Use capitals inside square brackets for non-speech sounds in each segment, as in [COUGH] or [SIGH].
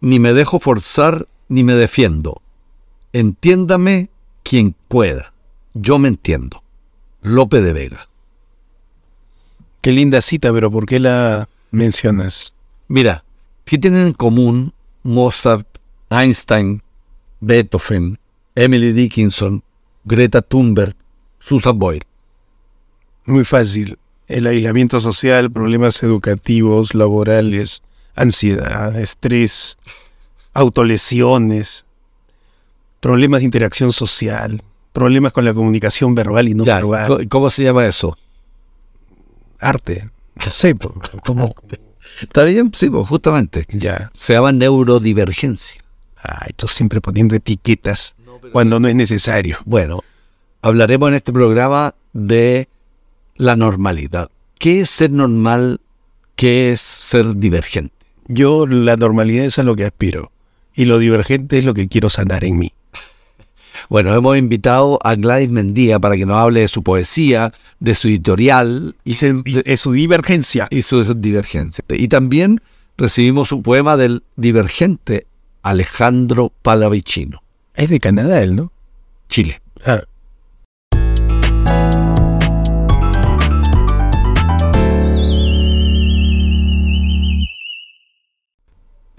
ni me dejo forzar, ni me defiendo. Entiéndame quien pueda. Yo me entiendo. Lope de Vega. Qué linda cita, pero ¿por qué la mencionas? Mira, ¿qué tienen en común Mozart, Einstein, Beethoven, Emily Dickinson, Greta Thunberg, Susan Boyle? Muy fácil. El aislamiento social, problemas educativos, laborales, ansiedad, estrés, autolesiones, problemas de interacción social, problemas con la comunicación verbal y no Ya, verbal. ¿cómo- ¿Cómo se llama eso? Arte. No sé, ¿cómo? ¿Está bien? Sí, pues justamente. Ya. Se llama neurodivergencia. Ay, tú siempre poniendo etiquetas cuando no es necesario. Bueno, hablaremos en este programa de la normalidad. ¿Qué es ser normal? ¿Qué es ser divergente? Yo la normalidad es a lo que aspiro y lo divergente es lo que quiero sanar en mí. [LAUGHS] Bueno, hemos invitado a Gladys Mendía para que nos hable de su poesía, de su editorial Y, es su divergencia. y su divergencia. Y también recibimos un poema del divergente Alejandro Palavicino, Es de Canadá él, ¿no? Chile. Ah,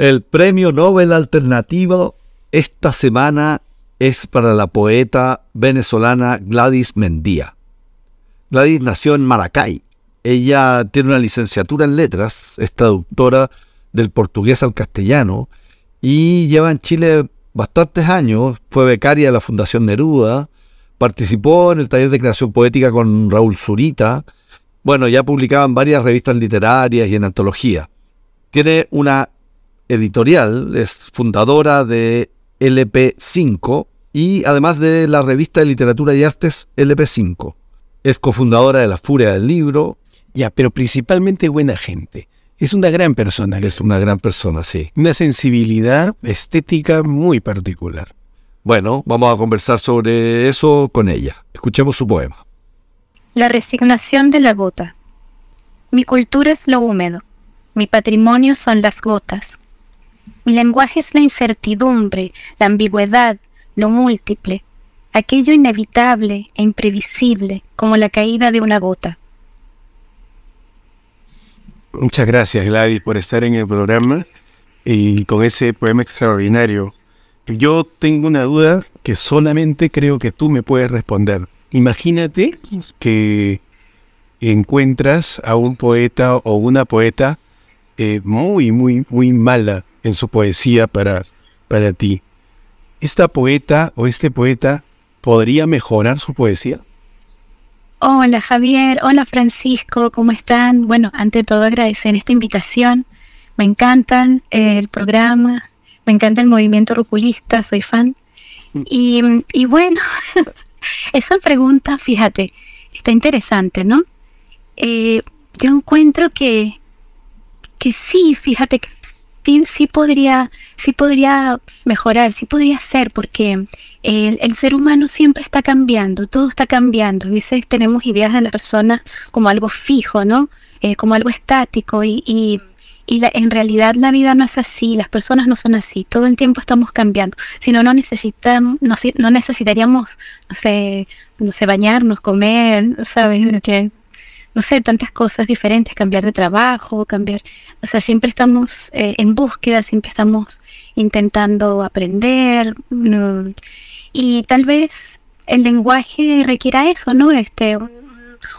El premio Nobel alternativo esta semana es para la poeta venezolana Gladys Mendía. Gladys nació en Maracay. Ella tiene una licenciatura en letras, es traductora del portugués al castellano y lleva en Chile bastantes años. Fue becaria de la Fundación Neruda, participó en el taller de creación poética con Raúl Zurita. Bueno, ya publicaba en varias revistas literarias y en antología. Tiene una editorial, es fundadora de LP5 y además de la revista de literatura y artes LP5. Es cofundadora de La Furia del Libro, ya, pero principalmente buena gente. Es una gran persona. es una gran persona, sí. Una sensibilidad estética muy particular. Bueno, vamos a conversar sobre eso con ella. Escuchemos su poema. La resignación de la gota. Mi cultura es lo húmedo, mi patrimonio son las gotas. Mi lenguaje es la incertidumbre, la ambigüedad, lo múltiple, aquello inevitable e imprevisible como la caída de una gota. Muchas gracias Gladys por estar en el programa y con ese poema extraordinario. Yo tengo una duda que solamente creo que tú me puedes responder. Imagínate que encuentras a un poeta o una poeta eh, muy, muy, muy mala en su poesía para, para ti. ¿Esta poeta o este poeta podría mejorar su poesía? Hola Javier, hola Francisco, ¿cómo están? Bueno, ante todo agradecer esta invitación. Me encantan eh, el programa, me encanta el movimiento ruculista, soy fan. Y, y bueno, [LAUGHS] esa pregunta, fíjate, está interesante, ¿no? Eh, yo encuentro que, que sí, fíjate que sí, sí podría, sí podría mejorar, sí podría ser, porque el, el ser humano siempre está cambiando, todo está cambiando. A veces tenemos ideas de la persona como algo fijo, ¿no? Eh, como algo estático y, y, y la- en realidad la vida no es así, las personas no son así, todo el tiempo estamos cambiando. Si no, no necesitamos, no, no necesitaríamos, no sé, no sé, bañarnos, comer, ¿sabes? No sé, tantas cosas diferentes, cambiar de trabajo, cambiar, o sea, siempre estamos eh, en búsqueda, siempre estamos intentando aprender, mm, y tal vez el lenguaje requiera eso, ¿no? Este, un-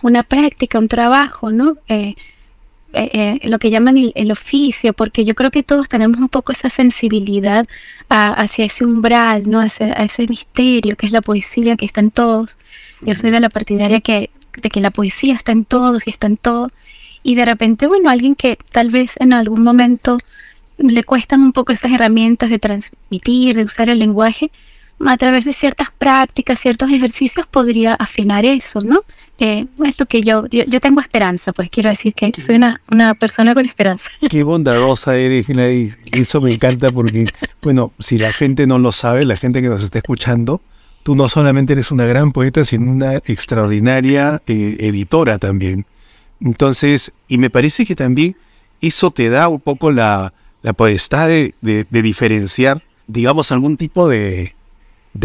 una práctica, un trabajo, ¿no? Eh, eh, eh, lo que llaman el, oficio, porque yo creo que todos tenemos un poco esa sensibilidad hacia ese umbral, ¿no? Hacia, a ese misterio que es la poesía, que está en todos. Yo soy de la partidaria que, de que la poesía está en todos y está en todo. Y de repente, bueno, alguien que tal vez en algún momento le cuestan un poco esas herramientas de transmitir, de usar el lenguaje, a través de ciertas prácticas, ciertos ejercicios podría afinar eso, ¿no? Eh, es lo que yo, yo, tengo esperanza, pues quiero decir que soy una, una persona con esperanza. [LAUGHS] Qué bondadosa eres, Gladys. Eso me encanta porque, bueno, si la gente no lo sabe, la gente que nos está escuchando, tú no solamente eres una gran poeta, sino una extraordinaria eh, editora también. Entonces, y me parece que también eso te da un poco la, la potestad de, diferenciar, digamos, algún tipo de,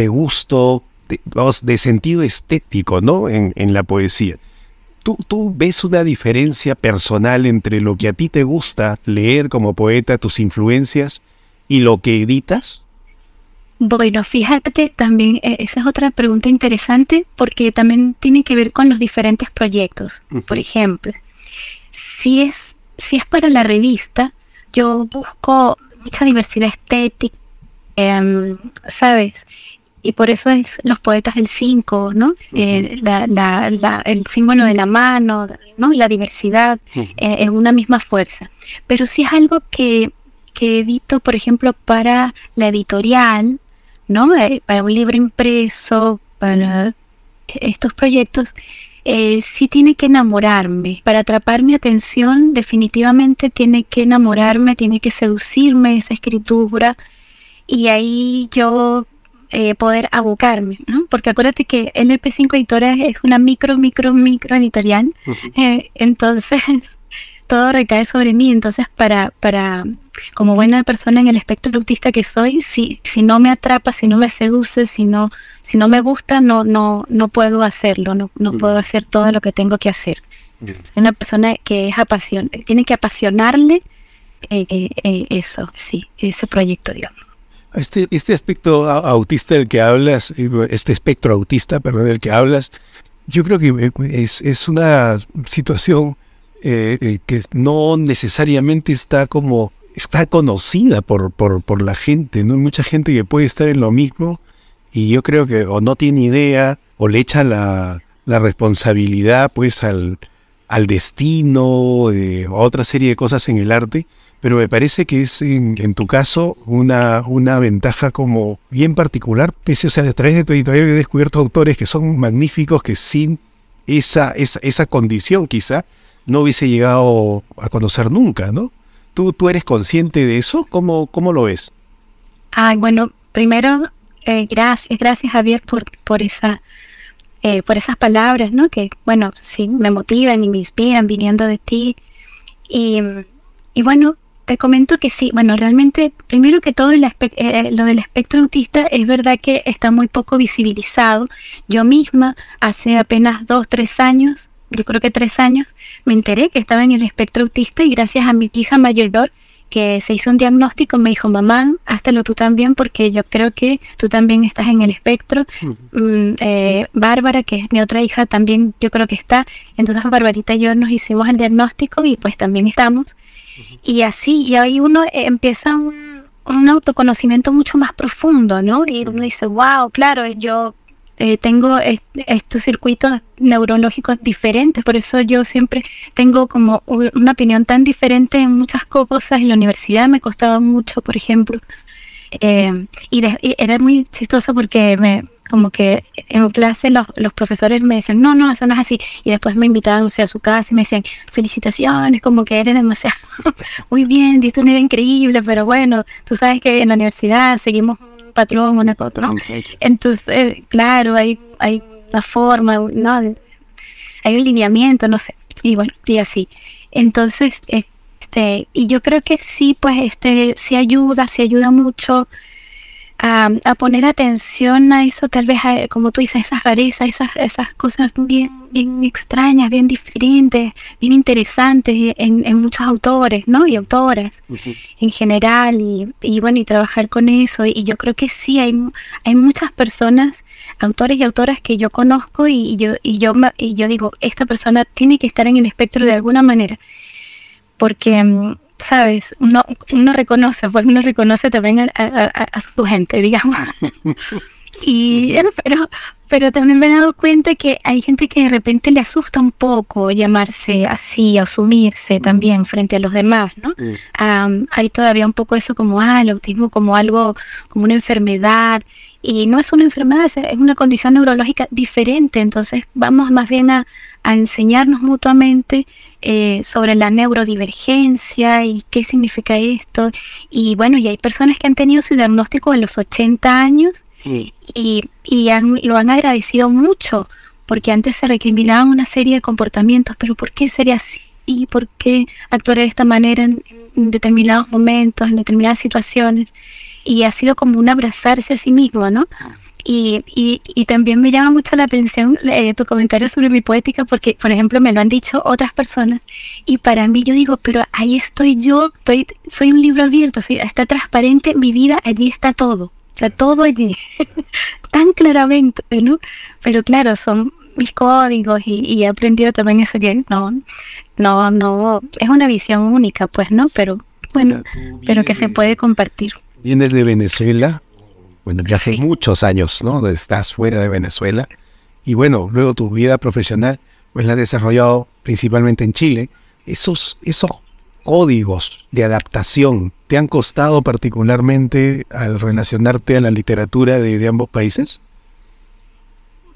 gusto, de, de sentido estético, ¿no? En, la poesía. ¿Tú, ¿Tú ves una diferencia personal entre lo que a ti te gusta leer como poeta, tus influencias, y lo que editas? Bueno, fíjate, también eh, esa es otra pregunta interesante porque también tiene que ver con los diferentes proyectos. Por ejemplo, si es, si es para la revista, yo busco mucha diversidad estética, em, ¿sabes? Y por eso es los poetas del 5, ¿no? Eh, el símbolo de la mano, ¿no? La diversidad en eh, una misma fuerza. Pero si es algo que, que edito, por ejemplo, para la editorial, ¿no? Eh, para un libro impreso, para estos proyectos, eh, sí tiene que enamorarme. Para atrapar mi atención, definitivamente tiene que enamorarme, tiene que seducirme esa escritura y ahí yo eh, poder abocarme, ¿no? Porque acuérdate que LP5 Editora es una micro, micro, micro editorial, entonces [LAUGHS] todo recae sobre mí, entonces para, para como buena persona en el espectro autista que soy, si, si no me atrapa, si no me seduce, si no, si no me gusta, no, no, no puedo hacerlo, no, no mm. puedo hacer todo lo que tengo que hacer. Mm. Soy una persona que es apasión, tiene que apasionarle eh, eh, eh, eso, sí, ese proyecto, digamos. Este, este aspecto autista del que hablas, este espectro autista, perdón, del que hablas, yo creo que es, es una situación que no necesariamente está como está conocida por, por, la gente, ¿no? Hay mucha gente que puede estar en lo mismo y yo creo que o no tiene idea o le echa la, responsabilidad pues al, al destino, eh, a otra serie de cosas en el arte, pero me parece que es en, tu caso una, una ventaja como bien particular, pese o sea, a través de tu editorial he descubierto autores que son magníficos, que sin esa, esa, esa condición quizá no hubiese llegado a conocer nunca, ¿no? ¿Tú, tú eres consciente de eso? ¿Cómo, cómo lo ves? Ah, bueno, primero, eh, gracias, gracias Javier por, por, esa, eh, por esas palabras, ¿no? Que, bueno, sí, me motivan y me inspiran viniendo de ti. Y, y bueno, te comento que sí, bueno, realmente, primero que todo, eh, lo del espectro autista es verdad que está muy poco visibilizado. Yo misma, hace apenas dos, tres años, yo creo que tres años, me enteré que estaba en el espectro autista y gracias a mi hija mayor que se hizo un diagnóstico, me dijo, mamá, háztelo tú también porque yo creo que tú también estás en el espectro. Mm, eh, Bárbara, que es mi otra hija, también yo creo que está. Entonces Barbarita y yo nos hicimos el diagnóstico y pues también estamos. Y así, y ahí uno empieza un, un autoconocimiento mucho más profundo, ¿no? Y uno dice, wow, claro, yo eh, tengo estos circuitos neurológicos diferentes, por eso yo siempre tengo como una opinión tan diferente en muchas cosas. En la universidad me costaba mucho, por ejemplo, eh, y, era muy chistoso porque me como que en clase los, los, profesores me decían, no, no, eso no es así. Y después me invitaban a su casa y me decían, felicitaciones, como que eres demasiado, [LAUGHS] muy bien, diste una idea increíble, pero bueno, tú sabes que en la universidad seguimos patrón, una cosa, ¿no? Entonces, claro, hay, hay una forma, ¿no? Hay un lineamiento, no sé, y bueno, y así. Entonces, este, y yo creo que sí, pues, este, sí ayuda, sí ayuda mucho a, poner atención a eso, tal vez, como tú dices, esas rarezas, esas, esas cosas bien, bien extrañas, bien diferentes, bien interesantes en, en muchos autores, ¿no? Y autoras en general, y, y, bueno, y trabajar con eso. Y yo creo que sí, hay, hay muchas personas, autores y autoras que yo conozco y, yo, y, yo, y yo digo, esta persona tiene que estar en el espectro de alguna manera. Porque mm, ¿sabes? Uno, uno reconoce, pues uno reconoce también a, su gente, digamos. [LAUGHS] Y, pero, pero también me he dado cuenta que hay gente que de repente le asusta un poco llamarse así, asumirse también frente a los demás, ¿no? hay todavía un poco eso como, ah, el autismo como algo, como una enfermedad. Y no es una enfermedad, es una condición neurológica diferente. Entonces vamos más bien a, a enseñarnos mutuamente eh, sobre la neurodivergencia y qué significa esto. Y bueno, y hay personas que han tenido su diagnóstico en los 80 años y, y lo han agradecido mucho, porque antes se recriminaban una serie de comportamientos, pero ¿por qué sería así? y por qué actuar de esta manera en, determinados momentos, en determinadas situaciones. Y ha sido como un abrazarse a sí mismo, ¿no? Y, y, también me llama mucho la atención eh, tu comentario sobre mi poética, porque, por ejemplo, me lo han dicho otras personas. Y para mí yo digo, pero ahí estoy yo, estoy, soy un libro abierto, está transparente mi vida, allí está todo. O sea, todo allí, [LAUGHS] tan claramente, ¿no? Pero claro, son mis códigos y, he aprendido también eso que no, no, no, es una visión única, pues, ¿no? Pero bueno, pero que se puede compartir. Vienes de Venezuela, bueno, ya hace muchos años, ¿no? Estás fuera de Venezuela y bueno, luego tu vida profesional, pues la has desarrollado principalmente en Chile. Esos, esos códigos de adaptación te han costado particularmente al relacionarte a la literatura de ambos países?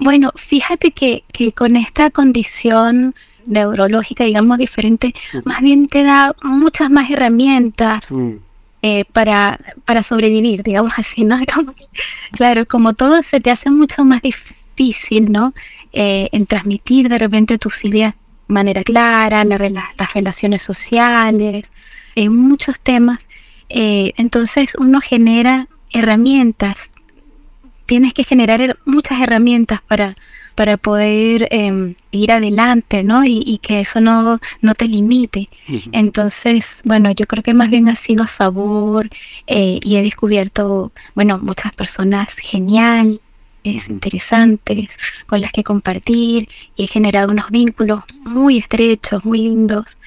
Bueno, fíjate que, que con esta condición neurológica, digamos, diferente, más bien te da muchas más herramientas eh, para, para sobrevivir, digamos así, ¿no? [LAUGHS] claro, como todo se te hace mucho más difícil, ¿no? Eh, en transmitir de repente tus ideas de manera clara, las relaciones sociales, en muchos temas. Eh, entonces uno genera herramientas tienes que generar muchas herramientas para, para poder em, ir adelante, ¿no? Y, que eso no, no te limite. Entonces, bueno, yo creo que más bien ha sido a favor eh, y he descubierto, bueno, muchas personas geniales, interesantes, con las que compartir y he generado unos vínculos muy estrechos, muy lindos.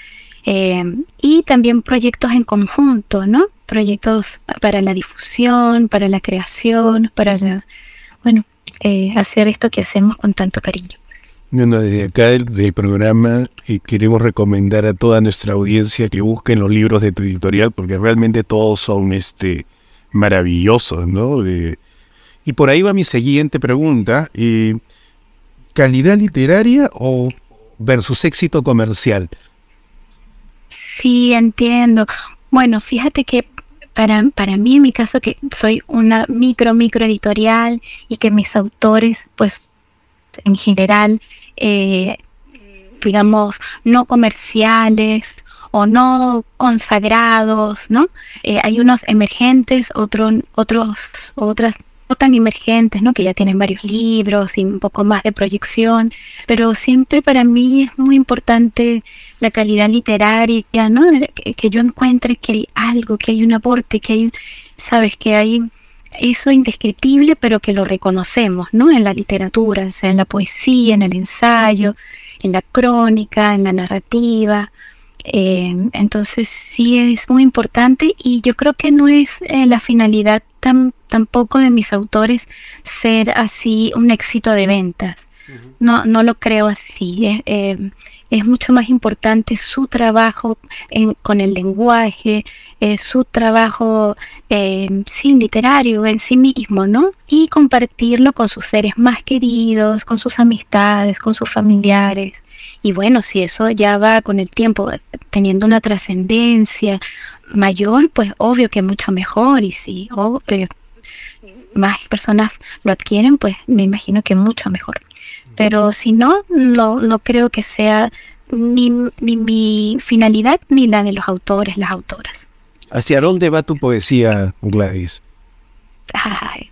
Em, y también proyectos en conjunto, ¿no? proyectos para la difusión, para la creación, para bueno, eh, hacer esto que hacemos con tanto cariño. Bueno, desde acá del, programa y queremos recomendar a toda nuestra audiencia que busquen los libros de tu editorial porque realmente todos son este maravillosos, ¿no? y por ahí va mi siguiente pregunta. Eh, ¿Calidad literaria o versus éxito comercial? Sí, entiendo. Bueno, fíjate que para, para mí, en mi caso, que soy una micro, micro editorial y que mis autores, pues, en general, eh, digamos, no comerciales o no consagrados, ¿no? Eh, hay unos emergentes, otros, otros, otras no tan emergentes, ¿no? Que ya tienen varios libros y un poco más de proyección, pero siempre para mí es muy importante la calidad literaria, ¿no? Que, yo encuentre que hay algo, que hay un aporte, que hay, sabes, que hay eso indescriptible, pero que lo reconocemos, ¿no? En la literatura, o sea, en la poesía, en el ensayo, en la crónica, en la narrativa. Eh, entonces sí es muy importante y yo creo que no es eh, la finalidad tampoco de mis autores ser así un éxito de ventas. No, no lo creo así. Eh, es mucho más importante su trabajo con el lenguaje, su trabajo sin literario en sí mismo, ¿no? Y compartirlo con sus seres más queridos, con sus amistades, con sus familiares. Y bueno, si eso ya va con el tiempo teniendo una trascendencia mayor, pues obvio que mucho mejor. Y si eh, más personas lo adquieren, pues me imagino que mucho mejor. Pero si no, no, no creo que sea ni, ni mi finalidad ni la de los autores, las autoras. ¿Hacia dónde va tu poesía, Gladys? Ay,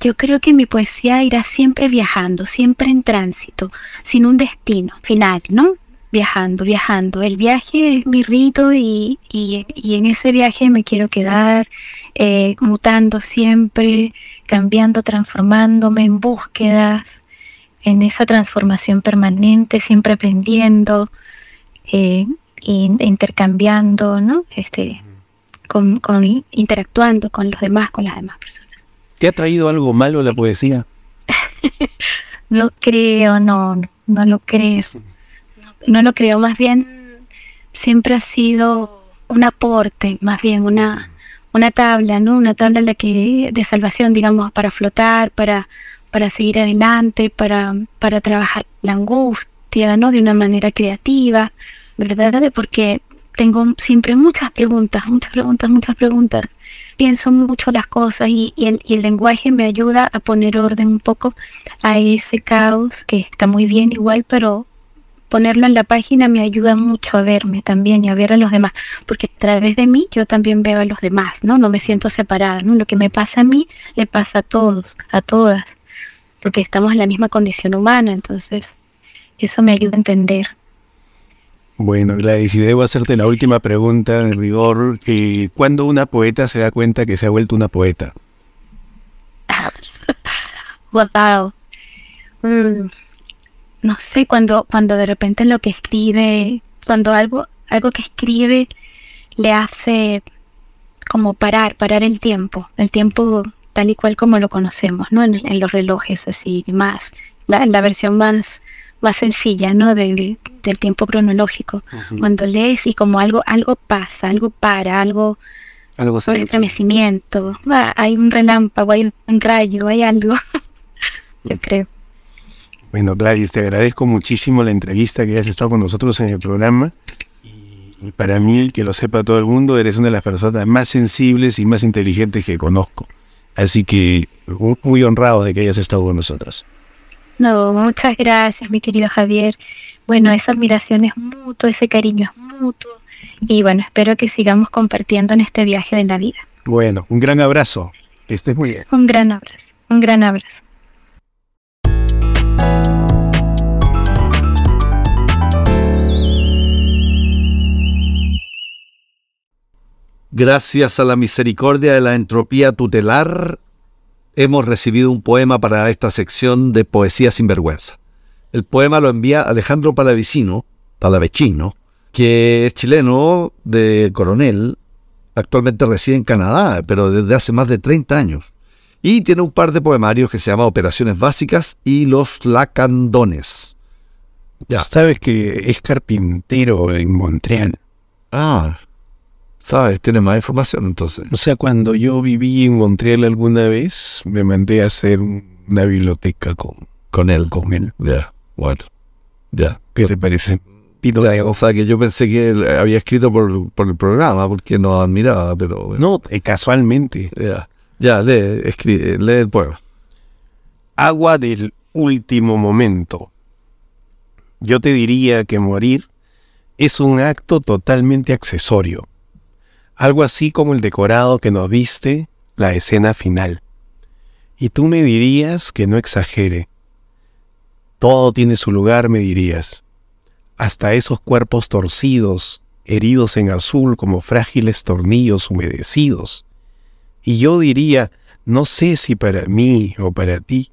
yo creo que mi poesía irá siempre viajando, siempre en tránsito, sin un destino final, ¿no? Viajando, viajando. El viaje es mi rito y, en ese viaje me quiero quedar, eh, mutando siempre, cambiando, transformándome en búsquedas, en esa transformación permanente, siempre aprendiendo, eh, intercambiando, ¿no? Este, con, interactuando con los demás, con las demás personas. ¿Te ha traído algo malo la poesía? [LAUGHS] no creo, no, no, lo creo. No, lo creo, más bien siempre ha sido un aporte, más bien una, una tabla, ¿no? Una tabla la que, de salvación, digamos, para flotar, para, para seguir adelante, para, para trabajar la angustia, ¿no? De una manera creativa, ¿verdad? Porque tengo siempre muchas preguntas, muchas preguntas, muchas preguntas. Pienso mucho las cosas y, el, lenguaje me ayuda a poner orden un poco a ese caos que está muy bien igual, pero, ponerlo en la página me ayuda mucho a verme también y a ver a los demás, porque a través de mí yo también veo a los demás, ¿no? No me siento separada, ¿no? Lo que me pasa a mí le pasa a todos, a todas, porque estamos en la misma condición humana, entonces eso me ayuda a entender. Bueno, Gladys, y debo hacerte la última pregunta en rigor. Eh, ¿Cuándo una poeta se da cuenta que se ha vuelto una poeta? [LAUGHS] wow. Mm, no sé, cuando, cuando de repente lo que escribe, cuando algo, algo que escribe le hace como parar, parar el tiempo, el tiempo tal y cual como lo conocemos, ¿no? En, los relojes así, más, la, la versión más, más sencilla, ¿no? del tiempo cronológico. Cuando lees y como algo, algo pasa, algo para, algo, algo un estremecimiento, hay un relámpago, hay un rayo, hay algo, [LAUGHS] yo creo. Bueno, Gladys, te agradezco muchísimo la entrevista que hayas estado con nosotros en el programa. Y para mí, que lo sepa todo el mundo, eres una de las personas más sensibles y más inteligentes que conozco. Así que muy honrado de que hayas estado con nosotros. No, muchas gracias, mi querido Javier. Bueno, esa admiración es mutuo, ese cariño es mutuo. Y bueno, espero que sigamos compartiendo en este viaje de la vida. Bueno, un gran abrazo. Que estés muy bien. Un gran abrazo. Un gran abrazo. Gracias a la misericordia de la entropía tutelar, hemos recibido un poema para esta sección de Poesía sin vergüenza. El poema lo envía Alejandro Palavecino, Palavecino, que es chileno de coronel, actualmente reside en Canadá, pero desde hace más de 30 años. Y tiene un par de poemarios que se llama Operaciones Básicas y Los Lacandones. Ya. Sabes que es carpintero en Montreal. Ah, ¿Sabes? Tiene más información entonces. O sea, cuando yo viví en Montreal alguna vez, me mandé a hacer una biblioteca con, con él. Con él. Ya, bueno. Ya. ¿Qué te parece? o sea, que yo pensé que él había escrito por, el programa porque nos admiraba, pero... No, eh, casualmente. Ya, ya lee, escribe, lee el poema. Agua del último momento. Yo te diría que morir es un acto totalmente accesorio algo así como el decorado que nos viste la escena final. Y tú me dirías que no exagere. Todo tiene su lugar, me dirías. Hasta esos cuerpos torcidos, heridos en azul como frágiles tornillos humedecidos. Y yo diría, no sé si para mí o para ti,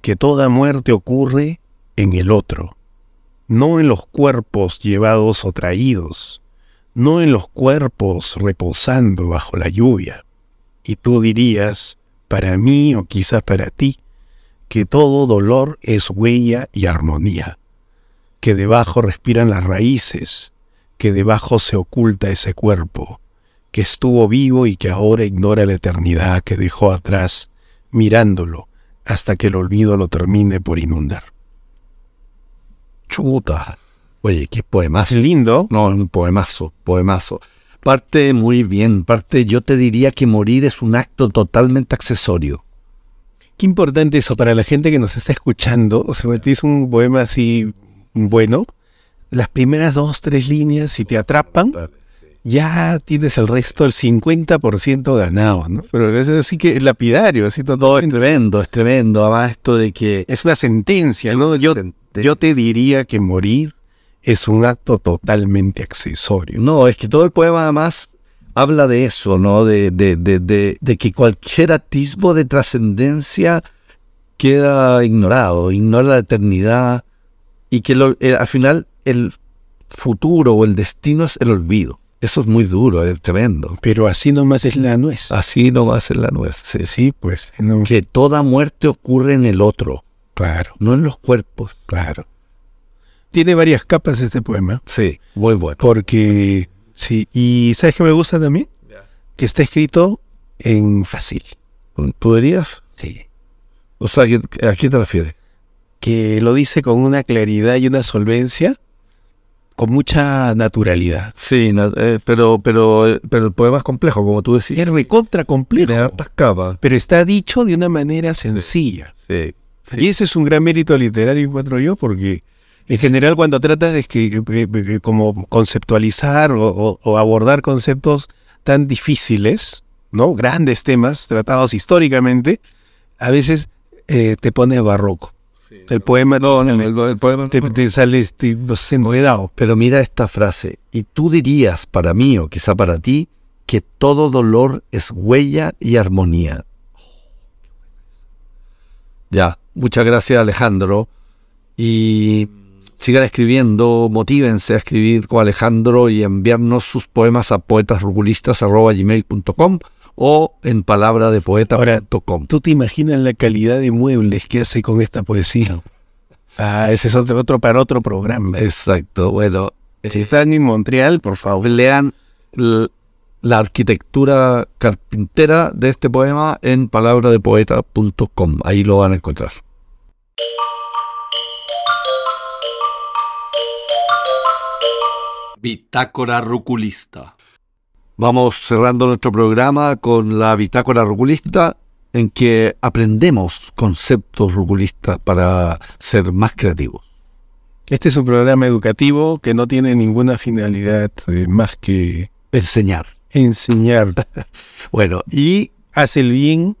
que toda muerte ocurre en el otro, no en los cuerpos llevados o traídos, no en los cuerpos reposando bajo la lluvia. Y tú dirías, para mí o quizás para ti, que todo dolor es huella y armonía, que debajo respiran las raíces, que debajo se oculta ese cuerpo, que estuvo vivo y que ahora ignora la eternidad que dejó atrás, mirándolo hasta que el olvido lo termine por inundar. Chuta. Oye, qué poemazo. Lindo. No, un poemazo, poemazo. Parte muy bien, parte yo te diría que morir es un acto totalmente accesorio. Qué importante eso para la gente que nos está escuchando. O sea, es un poema así bueno. Las primeras dos, tres líneas, si te atrapan, ya tienes el resto, el 50% ganado, ¿no? Pero es así que lapidario, así todo. es tremendo, es tremendo. Además, esto de que. Es una sentencia, ¿no? Yo, yo te diría que morir es un acto totalmente accesorio. No, es que todo el poema además habla de eso, ¿no? De, de, de, de que cualquier atisbo de trascendencia queda ignorado, ignora la eternidad y que eh, al final el futuro o el destino es el olvido. Eso es muy duro, es tremendo. Pero así nomás es la nuez. Así nomás es la nuez. Sí, pues. Que toda muerte ocurre en el otro. Claro. No en los cuerpos. Claro. Tiene varias capas este poema. Sí, muy bueno. Porque, sí, y ¿sabes qué me gusta también? Que está escrito en fácil. ¿Podrías? Sí. O sea, ¿a qué te refieres? Que lo dice con una claridad y una solvencia, con mucha naturalidad. Sí, eh, pero, pero, pero el poema es complejo, como tú decís. Es contra complejo. Capas. Pero está dicho de una manera sencilla. Sí. Y ese es un gran mérito literario, encuentro yo, porque En general, cuando tratas de que, eh, eh, como conceptualizar o, o- o abordar conceptos tan difíciles, ¿no? Grandes temas tratados históricamente, a veces eh, te pones barroco. el poema No, no, el, el poema te, te sale este, no sé, enredado. Pero mira esta frase. Y tú dirías para mí o quizá para ti que todo dolor es huella y armonía. Ya, muchas gracias Alejandro. Y sigan escribiendo, motívense a escribir con Alejandro y enviarnos sus poemas a poetasrugulistas.gmail.com o en palabradepoeta.com. ¿Tú te imaginas la calidad de muebles que hace con esta poesía? Ah, ese es otro, otro para otro programa. Exacto, bueno. Si están en Montreal, por favor. lean la arquitectura carpintera de este poema en palabradepoeta.com. Ahí lo van a encontrar. Bitácora ruculista. Vamos cerrando nuestro programa con la bitácora ruculista en que aprendemos conceptos ruculistas para ser más creativos. Este es un programa educativo que no tiene ninguna finalidad eh, más que Enseñar. enseñar. [LAUGHS] Bueno, y Hace el bien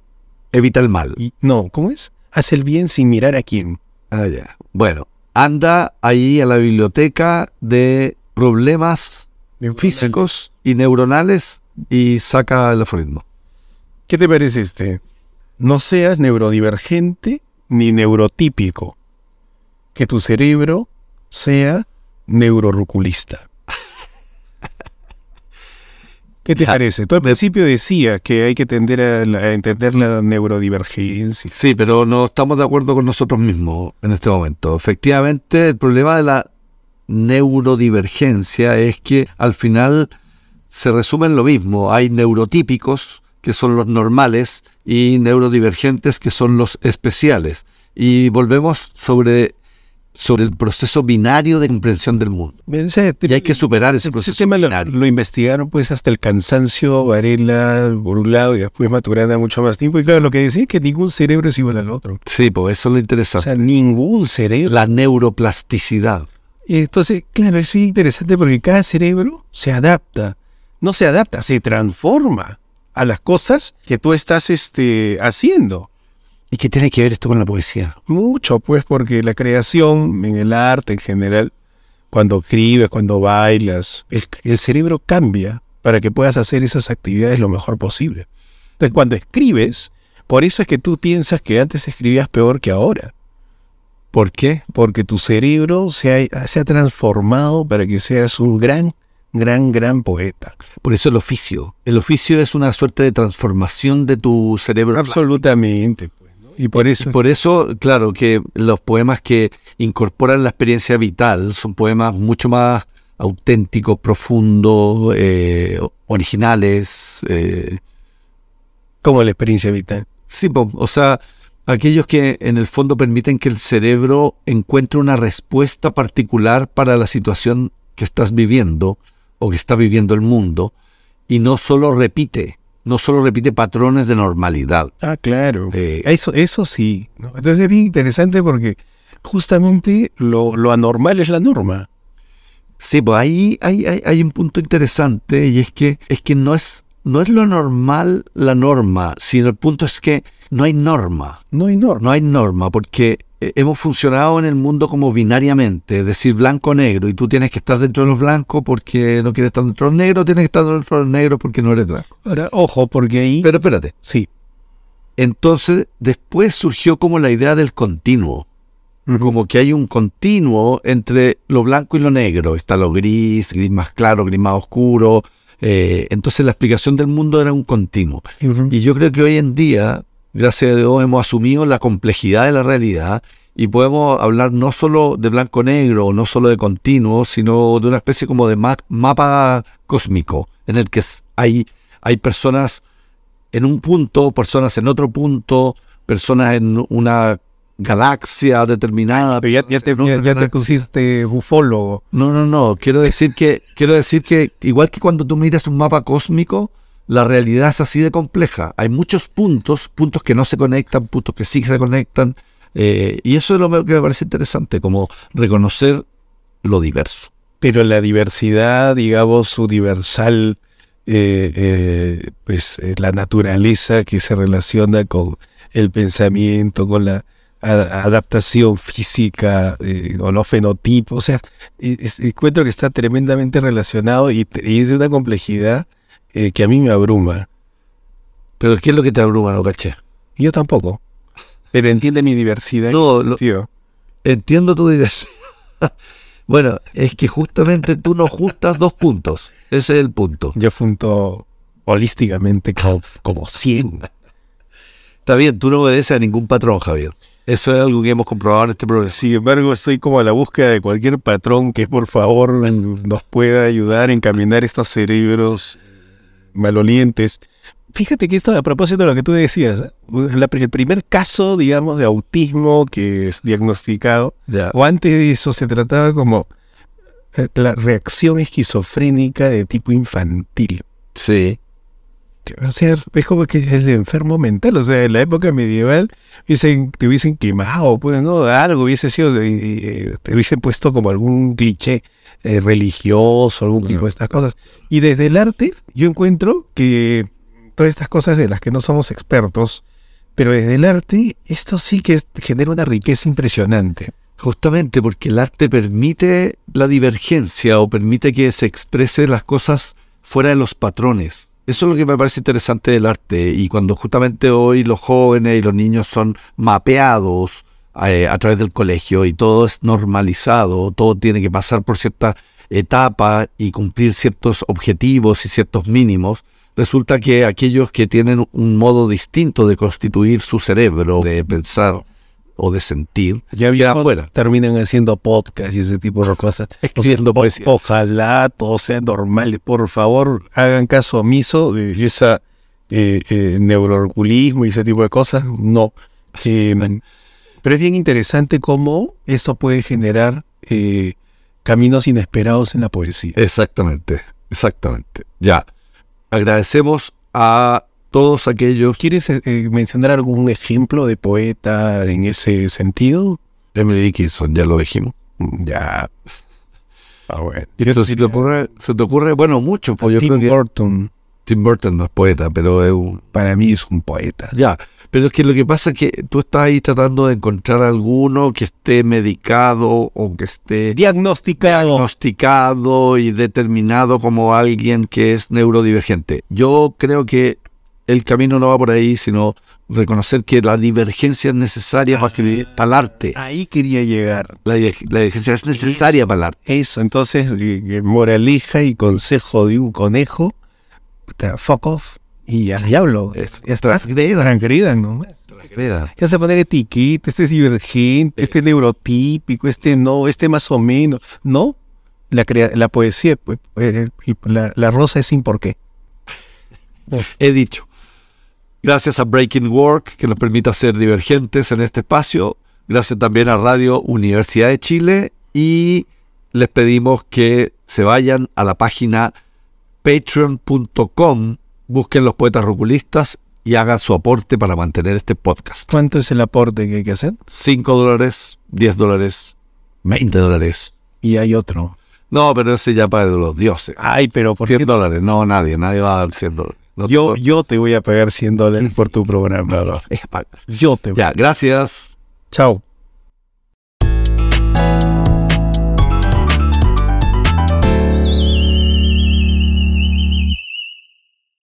evita el mal. y no, ¿cómo es? Hace el bien sin mirar a quién. Ah, ya. Bueno, anda ahí a la biblioteca de problemas físicos y neuronales y saca el aforismo. ¿Qué te parece este? No seas neurodivergente ni neurotípico. Que tu cerebro sea neuroruculista. [LAUGHS] ¿Qué te parece? Tú al principio decías que hay que tender a entender la neurodivergencia. Sí, pero no estamos de acuerdo con nosotros mismos en este momento. Efectivamente, el problema de la neurodivergencia es que al final se resume en lo mismo. Hay neurotípicos, que son los normales, y neurodivergentes, que son los especiales. Y volvemos sobre, sobre el proceso binario de comprensión del mundo. Ese- Y hay que superar ese ese proceso tema lo, binario. lo investigaron pues hasta el cansancio, Varela, Burlado y después Maturana mucho más tiempo. Y claro, lo que decía es que ningún cerebro es igual al otro. Sí, pues eso es lo O interesante. sea, ningún cerebro. la neuroplasticidad. Entonces, claro, eso es interesante porque cada cerebro se adapta. No se adapta, se transforma a las cosas que tú estás este, haciendo. ¿Y qué tiene que ver esto con la poesía? Mucho, pues, porque la creación en el arte en general, cuando escribes, cuando bailas, el, el cerebro cambia para que puedas hacer esas actividades lo mejor posible. Entonces, cuando escribes, por eso es que tú piensas que antes escribías peor que ahora. ¿Por qué? porque tu cerebro se ha, se ha transformado para que seas un gran, gran, gran poeta. Por eso el oficio. El oficio es una suerte de transformación de tu cerebro. Absolutamente. pues. Y por eso, Y por eso, claro, que los poemas que incorporan la experiencia vital son poemas mucho más auténticos, profundos, eh, originales. eh, como la experiencia vital. sí, o sea, aquellos que en el fondo permiten que el cerebro encuentre una respuesta particular para la situación que estás viviendo o que está viviendo el mundo y no solo repite, no solo repite patrones de normalidad. Ah, claro. Eh, Eso, eso sí. ¿no? Entonces es bien interesante porque justamente lo, lo anormal es la norma. Sí, pues ahí hay, hay, hay un punto interesante y es que es que no es no es lo normal la norma, sino el punto es que no hay norma, No hay norma. no hay norma porque eh, hemos funcionado en el mundo como binariamente, es decir, blanco negro y tú tienes que estar dentro de los blancos porque no quieres estar dentro de los negros, tienes que estar dentro de los negros porque no eres blanco. Ahora, ojo, porque ahí... Pero espérate, sí. entonces después surgió como la idea del continuo. como que hay un continuo entre lo blanco y lo negro. Está lo gris, gris más claro, gris más oscuro. Eh, entonces la explicación del mundo era un continuo. Y yo creo que hoy en día, gracias a Dios, hemos asumido la complejidad de la realidad y podemos hablar no solo de blanco-negro no solo de continuo, sino de una especie como de ma- mapa cósmico en el que hay, hay personas en un punto, personas en otro punto, personas en una galaxia determinada. Pero ya, ya te, ya- ya pusiste ufólogo. No, no, no. Quiero decir que, quiero decir que, igual que cuando tú miras un mapa cósmico, la realidad es así de compleja. Hay muchos puntos, puntos que no se conectan, puntos que sí se conectan. Eh, y eso es lo que me parece interesante, como reconocer lo diverso. Pero la diversidad, digamos, universal, eh, eh, pues la naturaleza que se relaciona con el pensamiento, con la adaptación física, eh, con los fenotipos, o sea, es- encuentro que está tremendamente relacionado y, y es de una complejidad eh, que a mí me abruma. Pero ¿qué es lo que te abruma, no caché? Yo tampoco, pero entiende mi diversidad. No, lo- tío. entiendo tu diversidad. [LAUGHS] bueno, es que justamente tú no justas dos puntos. Ese es el punto. Yo funto holísticamente como, como 100. [LAUGHS] Está bien, tú no obedeces a ningún patrón, Javier. Eso es algo que hemos comprobado en este programa. Sin embargo, estoy como a la búsqueda de cualquier patrón que por favor nos pueda ayudar a encaminar estos cerebros malolientes. Fíjate que esto, a propósito de lo que tú decías, la- el primer caso, digamos, de autismo que es diagnosticado, o antes de eso se trataba como eh, la reacción esquizofrénica de tipo infantil. Sí. O sea, es como que es de enfermo mental. O sea, en la época medieval hubiesen, te hubiesen quemado, pues, ¿no? Algo hubiese sido, eh, te hubiesen puesto como algún cliché eh, religioso, algún tipo de estas cosas. Y desde el arte, yo encuentro que todas estas cosas de las que no somos expertos, pero desde el arte, esto sí que genera una riqueza impresionante. Justamente porque el arte permite la divergencia o permite que se exprese las cosas fuera de los patrones. Eso es lo que me parece interesante del arte. Y cuando justamente hoy los jóvenes y los niños son mapeados eh, a través del colegio y todo es normalizado, todo tiene que pasar por cierta etapa y cumplir ciertos objetivos y ciertos mínimos, resulta que aquellos que tienen un modo distinto de constituir su cerebro, de pensar o de sentir, Ya quedan vimos, fuera. terminan haciendo podcast y ese tipo de cosas. [LAUGHS] Escribiendo O- poesía. Ojalá todo sea normal. Por favor, hagan caso omiso de esa eh, eh, y ese tipo de cosas. No. Eh, [LAUGHS] pero es bien interesante cómo eso puede generar eh, caminos inesperados en la poesía. Exactamente, exactamente. Ya. Agradecemos a todos aquellos. ¿Quieres eh, eh, mencionar algún ejemplo de poeta en ese sentido? Emily Dickinson, ya lo dijimos. Ya. Ah, bueno. Pero si te ocurre, se te ocurre, bueno, mucho. Pues yo Tim creo que Burton Tim Burton no es poeta, pero es un. para mí es un poeta. Ya. Pero es que lo que pasa es que tú estás ahí tratando de encontrar alguno que esté medicado o que esté Diagnosticado. diagnosticado y determinado como alguien que es neurodivergente. Yo creo que el camino no va por ahí, sino reconocer que la divergencia es necesaria para, escribir- para el arte. Ahí quería llegar. La, diver- la divergencia es necesaria para el arte. Eso, entonces, eh, eh, moraleja y consejo de un conejo, fuck off, y ya diablo. Es- ya está. Transgredan, ¿no? Queda. Ya se poner etiqueta, este es divergente, este es neurotípico, este no, este más o menos. No, la, crea- la poesía, pues, eh, la, la rosa es sin por qué. He dicho. Gracias a Breaking Work, que nos permite ser divergentes en este espacio. Gracias también a Radio Universidad de Chile. Y les pedimos que se vayan a la página patreon.com, busquen los poetas ruculistas y hagan su aporte para mantener este podcast. ¿Cuánto es el aporte que hay que hacer? 5 dólares, 10 dólares, 20 dólares. Y hay otro. No, pero ese ya para los dioses. Ay, pero ¿por 100 qué? dólares, no, nadie, nadie va a dar 100 dólares. No Yo, yo te voy a pagar 100 dólares [LAUGHS] por tu programa. es pagar. Yo te Ya, gracias. Chao.